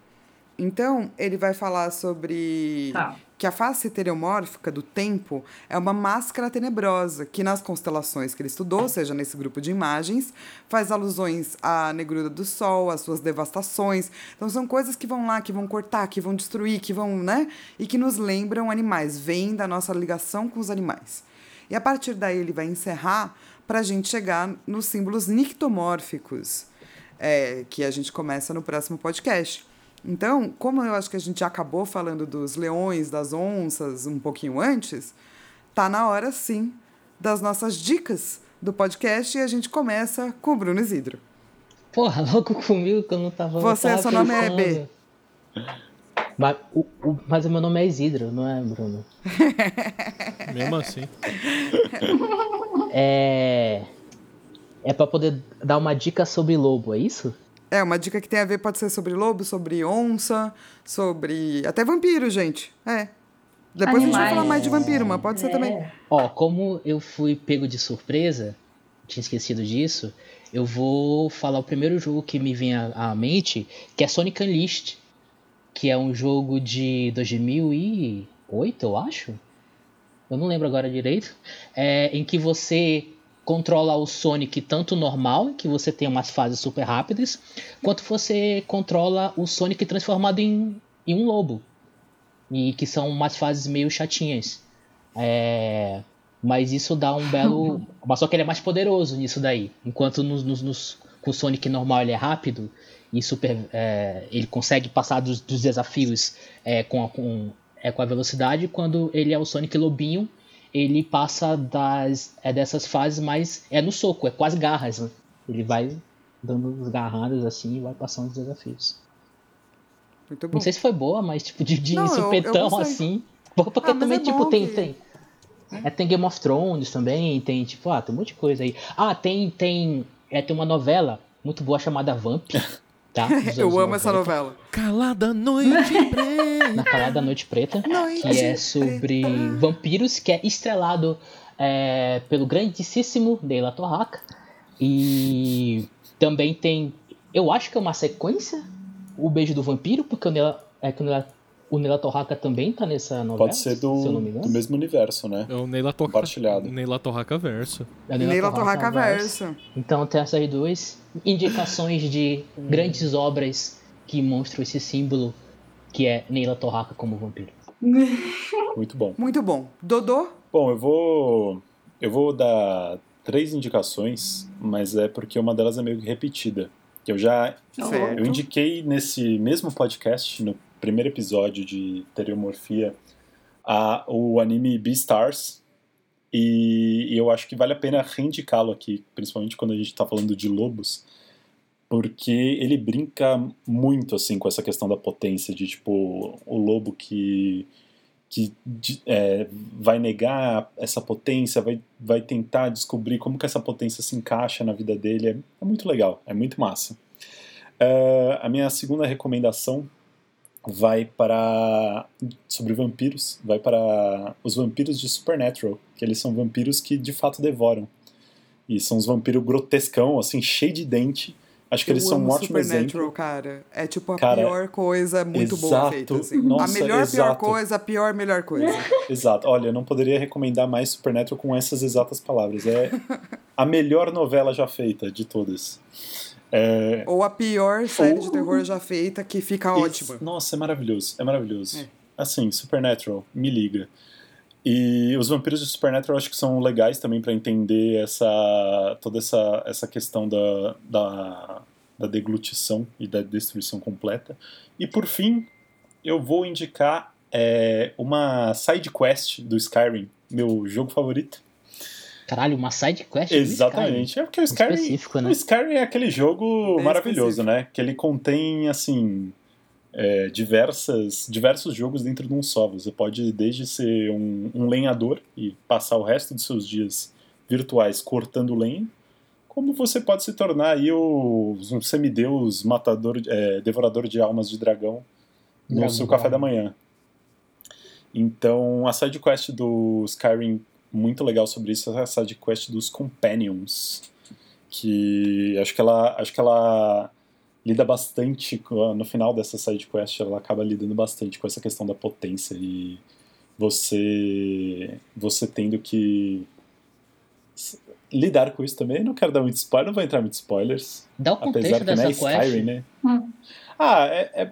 Então, ele vai falar sobre Tá. que a face heteromórfica do tempo é uma máscara tenebrosa que nas constelações que ele estudou, seja nesse grupo de imagens, faz alusões à negrura do sol, às suas devastações. Então são coisas que vão lá, que vão cortar, que vão destruir, que vão, né? E que nos lembram animais, vêm da nossa ligação com os animais. E a partir daí ele vai encerrar para a gente chegar nos símbolos nictomórficos, é, que a gente começa no próximo podcast. Então, como eu acho que a gente já acabou falando dos leões, das onças um pouquinho antes, tá na hora sim das nossas dicas do podcast e a gente começa com o Bruno Isidro. Porra, logo comigo que eu não tava. Você, tava seu nome é. B. Mas o, o, mas o meu nome é Isidro, não é, Bruno? Mesmo assim. É. É pra poder dar uma dica sobre lobo, é isso? É, uma dica que tem a ver, pode ser sobre lobo, sobre onça, sobre. até vampiro, gente. É. Depois a gente vai Animais. falar mais de vampiro, mas pode ser É. também. Ó, como eu fui pego de surpresa, tinha esquecido disso, eu vou falar o primeiro jogo que me vem à, à mente, que é Sonic Unleashed, que é um jogo de 2008, eu acho. Eu não lembro agora direito. É, em que você controla o Sonic tanto normal, que você tem umas fases super rápidas, quanto você controla o Sonic transformado em, em um lobo. E que são umas fases meio chatinhas. É, mas isso dá um belo. Mas só que ele é mais poderoso nisso daí. Enquanto nos, nos- nos- com o Sonic normal ele é rápido e super. é, ele consegue passar dos, dos desafios é, com, a, com, é, com a velocidade. Quando ele é o Sonic Lobinho, ele passa das, é dessas fases, mas é no soco, é com as garras. Né? Ele vai dando as garradas assim e vai passando os desafios. Muito bom. Não sei se foi boa, mas tipo, de, de Não, eu- eu supetão gostei. assim. Porque Ah, também, é tipo, bom tem, que- tem. É, tem Game of Thrones também, tem, tipo, ah, tem um monte de coisa aí. Ah, tem, tem. É, tem uma novela muito boa chamada Vamp. Tá? Eu amo essa 90, novela. Calada noite preta. Na Calada Noite Preta, Noite que é sobre Preta. vampiros, que é estrelado é, pelo grandíssimo Neila Torraca. E também tem. Eu acho que é uma sequência, O Beijo do Vampiro, porque o Neila, é que o Neila, o Neila Torraca também tá nessa novela. Pode ser se me do, engano. do mesmo universo, né? É o Neila Torraca. Compartilhado. Neila Torraca verso. É o Neila Torraca Verso. Verso. Então tem essas duas indicações de grandes obras que mostram esse símbolo que é Neila Torraca como vampiro. Muito bom. Muito bom. Dodô? Bom, eu vou. Eu vou dar três indicações, mas é porque uma delas é meio que repetida. Que eu já. Certo. Eu indiquei nesse mesmo podcast, no primeiro episódio de Teriomorfia, a, o anime Beastars. E, e eu acho que vale a pena reindicá-lo aqui, principalmente quando a gente está falando de lobos, porque ele brinca muito assim com essa questão da potência, de tipo, o lobo que que de- é, vai negar essa potência, vai, vai tentar descobrir como que essa potência se encaixa na vida dele. É, é muito legal, é muito massa. É, a minha segunda recomendação vai para sobre vampiros, vai para os vampiros de Supernatural, que eles são vampiros que de fato devoram. E são uns vampiros grotescão, assim, cheio de dente. Acho que Eu eles são um ótimo exemplo. Supernatural, cara. É tipo a Cara, pior coisa muito boa exato. feita. Assim. a Nossa, melhor pior exato. coisa, a pior melhor coisa. Exato. Olha, eu não poderia recomendar mais Supernatural com essas exatas palavras. É a melhor novela já feita de todas. É, Ou a pior série de Ou- terror já feita, que fica ótima. esse- Nossa, é maravilhoso. É maravilhoso. É. Assim, Supernatural, me liga. E os vampiros de Supernatural acho que são legais também pra entender essa toda essa, essa questão da, da, da deglutição e da destruição completa. E por fim, eu vou indicar é, uma side quest do Skyrim, meu jogo favorito. Caralho, uma side quest? Exatamente. É porque o Skyrim, Específico, né? o Skyrim é aquele jogo Bem maravilhoso, específico. né? Que ele contém, assim, é, diversas, diversos jogos dentro de um só. Você pode desde ser um, um lenhador e passar o resto dos seus dias virtuais cortando lenha, como você pode se tornar aí o, um semideus matador, é, devorador de almas de dragão no Dragão. seu café da manhã. Então, a side quest do Skyrim muito legal sobre isso é a side quest dos Companions, que acho que ela acho que ela lida bastante, com- no final dessa side quest, ela acaba lidando bastante com essa questão da potência e você, você tendo que lidar com isso também. Não quero dar muito spoiler, não vou entrar em muitos spoilers. Dá o Apesar contexto que dessa não é quest. Skyrim, né? Hum. Ah, é, é,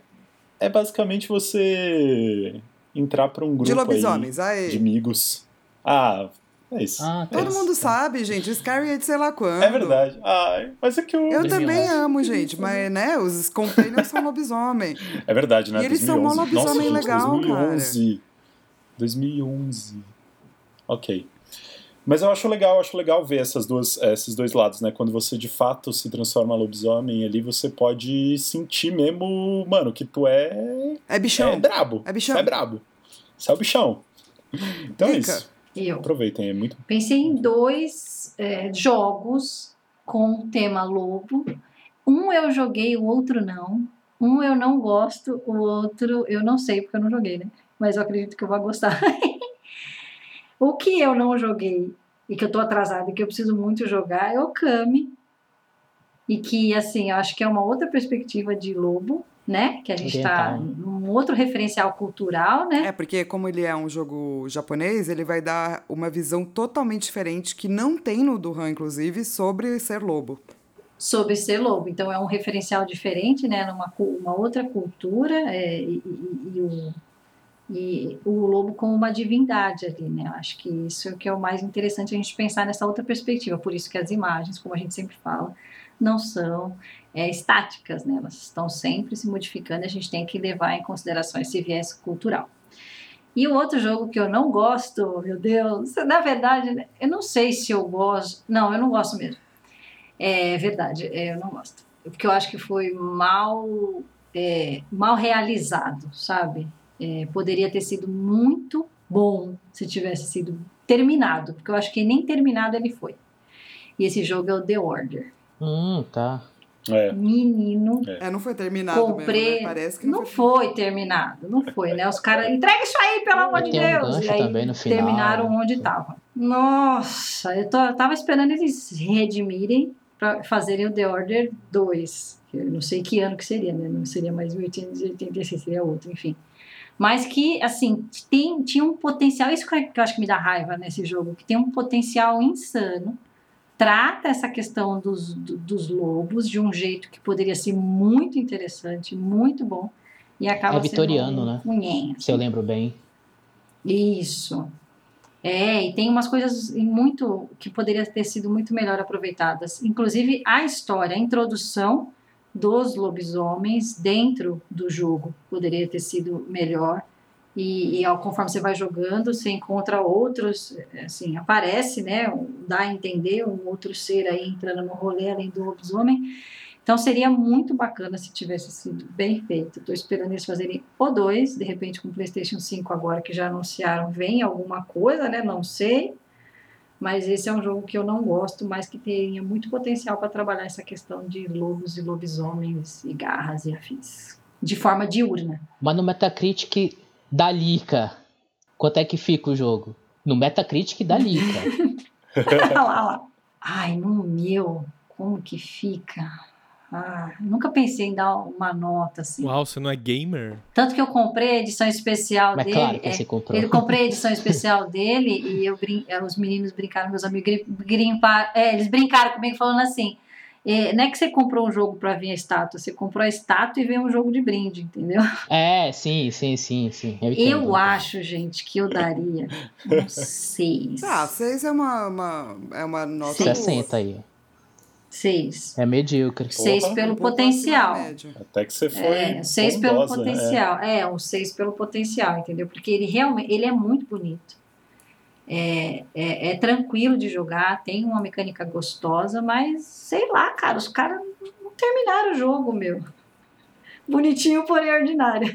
é basicamente você entrar pra um grupo De aí lobisomens, aí. de amigos. Ah, é isso. Ah, tá. Todo isso. mundo sabe, gente. Skyrim é de sei lá quando. É verdade. Ai, mas é que eu... Eu também amo, gente, mas, né, os containers são lobisomem. É verdade, né? E eles são mó 2011. lobisomem Nossa, gente, legal, 2011. 2011. Ok. Mas eu acho legal, acho legal ver essas duas, esses dois lados, né? Quando você de fato se transforma lobisomem ali, você pode sentir mesmo, mano, que tu é. É bichão. É brabo. É bichão. Você é brabo. Você é o bichão. Então é isso. Eu Aproveitem, é muito. pensei em dois é, jogos com o tema lobo. Um eu joguei, o outro não. Um eu não gosto, o outro eu não sei porque eu não joguei, né? Mas eu acredito que eu vou gostar. o que eu não joguei e que eu tô atrasada e que eu preciso muito jogar é o Kami. E que, assim, eu acho que é uma outra perspectiva de lobo, né? Que a gente está num outro referencial cultural, né? É, porque como ele é um jogo japonês, ele vai dar uma visão totalmente diferente, que não tem no Duran, inclusive, sobre ser lobo. sobre ser lobo. Então é um referencial diferente, né, numa uma outra cultura é, e, e- e o, e o lobo como uma divindade ali, né? Eu acho que isso é o que é o mais interessante a gente pensar nessa outra perspectiva. Por isso que as imagens, como a gente sempre fala, não são é, estáticas, né? Elas estão sempre se modificando. e A gente tem que levar em consideração esse viés cultural. E o outro jogo que eu não gosto, meu Deus, na verdade, eu não sei se eu gosto. Não, eu não gosto mesmo. É verdade, é, eu não gosto. Porque eu acho que foi mal, é, mal realizado, sabe? É, poderia ter sido muito bom se tivesse sido terminado, porque eu acho que nem terminado ele foi. E esse jogo é o The Order. Hum, tá. É. Menino, É, não foi terminado comprei. mesmo, né? Parece que não, Não foi terminado, não foi, né? Os caras, entrega isso aí, pelo amor de um Deus. e aí final. terminaram onde tava. Nossa, eu, tô, eu tava esperando eles redimirem para fazerem o The Order 2. que Eu não sei que ano que seria, né? Não seria mais 1886, seria outro, enfim. Mas que, assim, tem, tinha um potencial, isso que eu acho que me dá raiva nesse jogo, que tem um potencial insano. Trata essa questão dos, do- dos lobos de um jeito que poderia ser muito interessante, muito bom. E acaba É vitoriano, sendo né? Se eu lembro bem. isso. É, e tem umas coisas em muito que poderiam ter sido muito melhor aproveitadas. Inclusive a história, a introdução dos lobisomens dentro do jogo poderia ter sido melhor. E, e ao, conforme você vai jogando, você encontra outros, assim, aparece, né? Dá a entender um outro ser aí entrando no rolê além do lobisomem. Então seria muito bacana se tivesse sido bem feito. Estou esperando eles fazerem o 2, de repente com o PlayStation 5 agora que já anunciaram, vem alguma coisa, né? Não sei. Mas esse é um jogo que eu não gosto, mas que teria muito potencial para trabalhar essa questão de lobos e lobisomens e garras e afins. De forma diurna. Mas no Metacritic da Lica, quanto é que fica o jogo? No Metacritic da Lica. Lá, lá. Ai, no meu, como que fica? Ah, nunca pensei em dar uma nota assim. Uau, você não é gamer? Tanto que eu comprei a edição especial Mas dele. claro que é, você comprou. Eu comprei a edição especial dele e eu brin... eh, os meninos brincaram, meus amigos gri- grimpar... é, eles brincaram comigo falando assim: eh, não é que você comprou um jogo para vir a estátua, você comprou a estátua e veio um jogo de brinde, entendeu? É, sim, sim, sim, sim. Eu, Eu, entendo. acho, gente, que eu daria um 6. Ah, seis é uma, uma, é uma nota boa. 60 aí. 6. É medíocre. 6 Porra, pelo Um potencial. Até que você foi. É, 6 pelo bondosa, é. potencial. É, um 6 pelo potencial, entendeu? Porque ele realmente ele é muito bonito. É, é, é tranquilo de jogar, tem uma mecânica gostosa, mas sei lá, cara, os caras não terminaram o jogo, meu. Bonitinho, porém ordinário.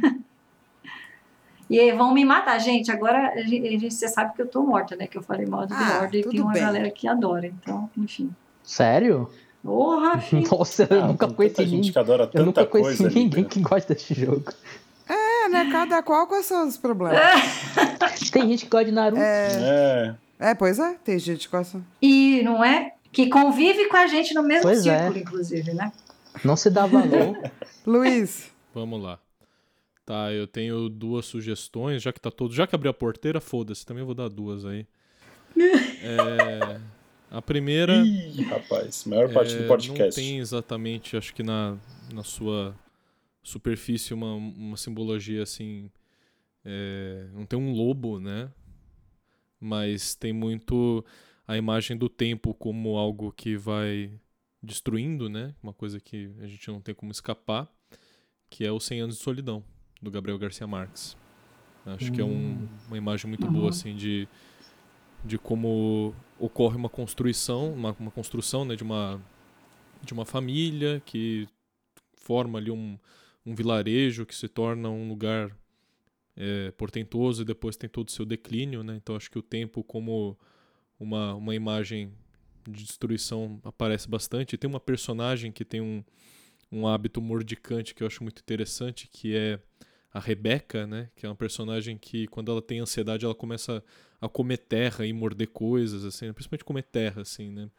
E aí vão me matar, gente. Agora a gente, a gente- você sabe que eu tô morta, né? Que eu falei mal do The Ah, e tem uma bem. galera que adora. Então, enfim. Sério? Porra, filho. Nossa, eu Ah, nunca conheci tanta gente ninguém. que adora Eu tanta nunca conheci coisa. ninguém Lica. que gosta desse jogo. É, né? Cada qual com seus problemas. Tem gente que gosta de Naruto. É. É, pois é, tem gente com essa. E não é? Que convive com a gente no mesmo Pois é. círculo, inclusive, né? Não se dá valor. Luiz. Vamos lá. Tá, eu tenho duas sugestões, já que tá todo. Já que abriu a porteira, foda-se, também vou dar duas aí. É, a primeira. Ih, rapaz, maior parte é, do podcast. Não tem exatamente, acho que na, na sua superfície, uma, uma simbologia assim. É, não tem um lobo, né? Mas tem muito a imagem do tempo como algo que vai destruindo, né? Uma coisa que a gente não tem como escapar, que é o 100 anos de solidão do Gabriel Garcia Marques. Acho que é um, uma imagem muito boa assim de de como ocorre uma construção, uma, uma construção, né, de uma de uma família que forma ali um, um vilarejo que se torna um lugar é, portentoso e depois tem todo o seu declínio, né? Então acho que o tempo como uma, uma imagem de destruição aparece bastante. E tem uma personagem que tem um, um hábito mordicante que eu acho muito interessante, que é a Rebeca, né? Que é uma personagem que, quando ela tem ansiedade, ela começa a comer terra e morder coisas, assim, principalmente comer terra, assim, né?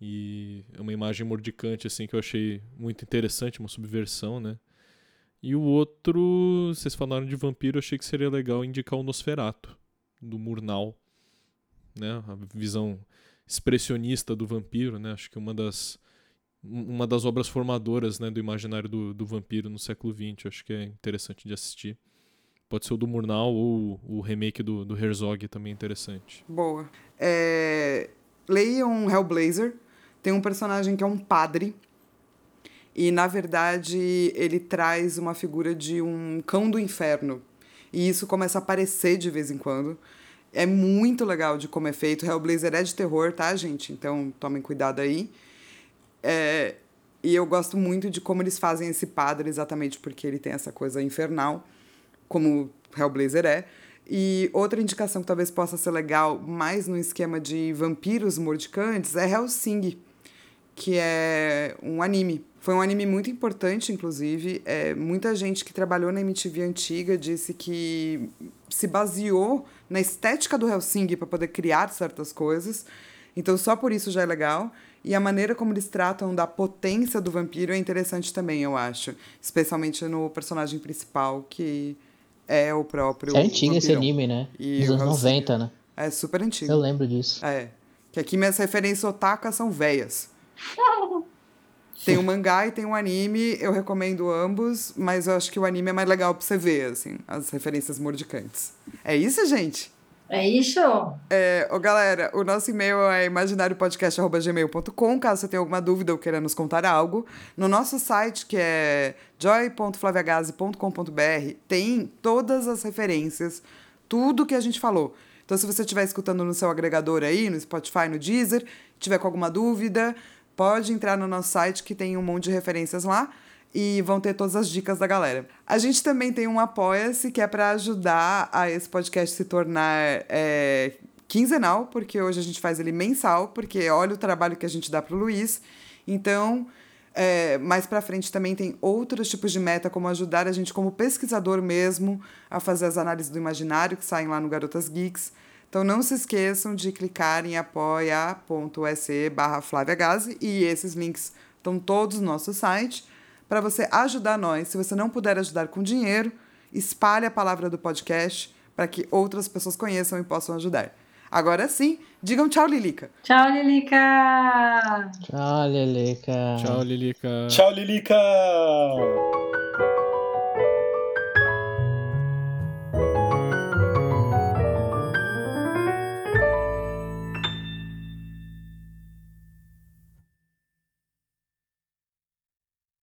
E é uma imagem mordicante, assim, que eu achei muito interessante, uma subversão, né? E o outro, vocês falaram de vampiro, achei que seria legal indicar o Nosferato, do Murnau, né? A visão expressionista do vampiro, né? Acho que uma das uma das obras formadoras né, do imaginário do, do vampiro no século XX. Acho que é interessante de assistir. Pode ser o do Murnau ou o remake do, do Herzog também interessante. Boa. É... Leiam Hellblazer. Tem um personagem que é um padre e na verdade ele traz uma figura de um cão do inferno. E isso começa a aparecer de vez em quando. É muito legal de como é feito. Hellblazer é de terror, tá, gente? Então tomem cuidado aí. É, e eu gosto muito de como eles fazem esse padre, exatamente porque ele tem essa coisa infernal, como Hellblazer é. E outra indicação que talvez possa ser legal, mais no esquema de vampiros mordicantes, é Hellsing, que é um anime foi um anime muito importante, inclusive. É, muita gente que trabalhou na MTV antiga disse que se baseou na estética do Helsinki para poder criar certas coisas. Então, só por isso já é legal. E a maneira como eles tratam da potência do vampiro é interessante também, eu acho. Especialmente no personagem principal, que é o próprio. É antigo esse anime, né? E Dos anos 90, né? É super antigo. Eu lembro disso. É. Que aqui minhas referências otaka são velhas. Tem o mangá e tem o anime, eu recomendo ambos, mas eu acho que o anime é mais legal pra você ver, assim, as referências mordicantes. É isso, gente? É isso. É, ô, galera, o nosso e-mail é imaginariopodcast.gmail.com, caso você tenha alguma dúvida ou queira nos contar algo. No nosso site, que é joy.flaviagase.com.br, tem todas as referências, tudo que a gente falou. Então, se você estiver escutando no seu agregador aí, no Spotify, no Deezer, tiver com alguma dúvida, pode entrar no nosso site que tem um monte de referências lá e vão ter todas as dicas da galera. A gente também tem um Apoia-se que é para ajudar a esse podcast se tornar é, quinzenal, porque hoje a gente faz ele mensal, porque olha o trabalho que a gente dá pro Luiz. Então, é, mais para frente também tem outros tipos de meta, como ajudar a gente como pesquisador mesmo a fazer as análises do imaginário que saem lá no Garotas Geeks. Então não se esqueçam de clicar em apoia.se barra e esses links estão todos no nosso site para você ajudar nós. Se você não puder ajudar com dinheiro, espalhe a palavra do podcast para que outras pessoas conheçam e possam ajudar. Agora sim, digam tchau, Lilica. Tchau, Lilica. Tchau, Lilica. Tchau, Lilica. Tchau, Lilica.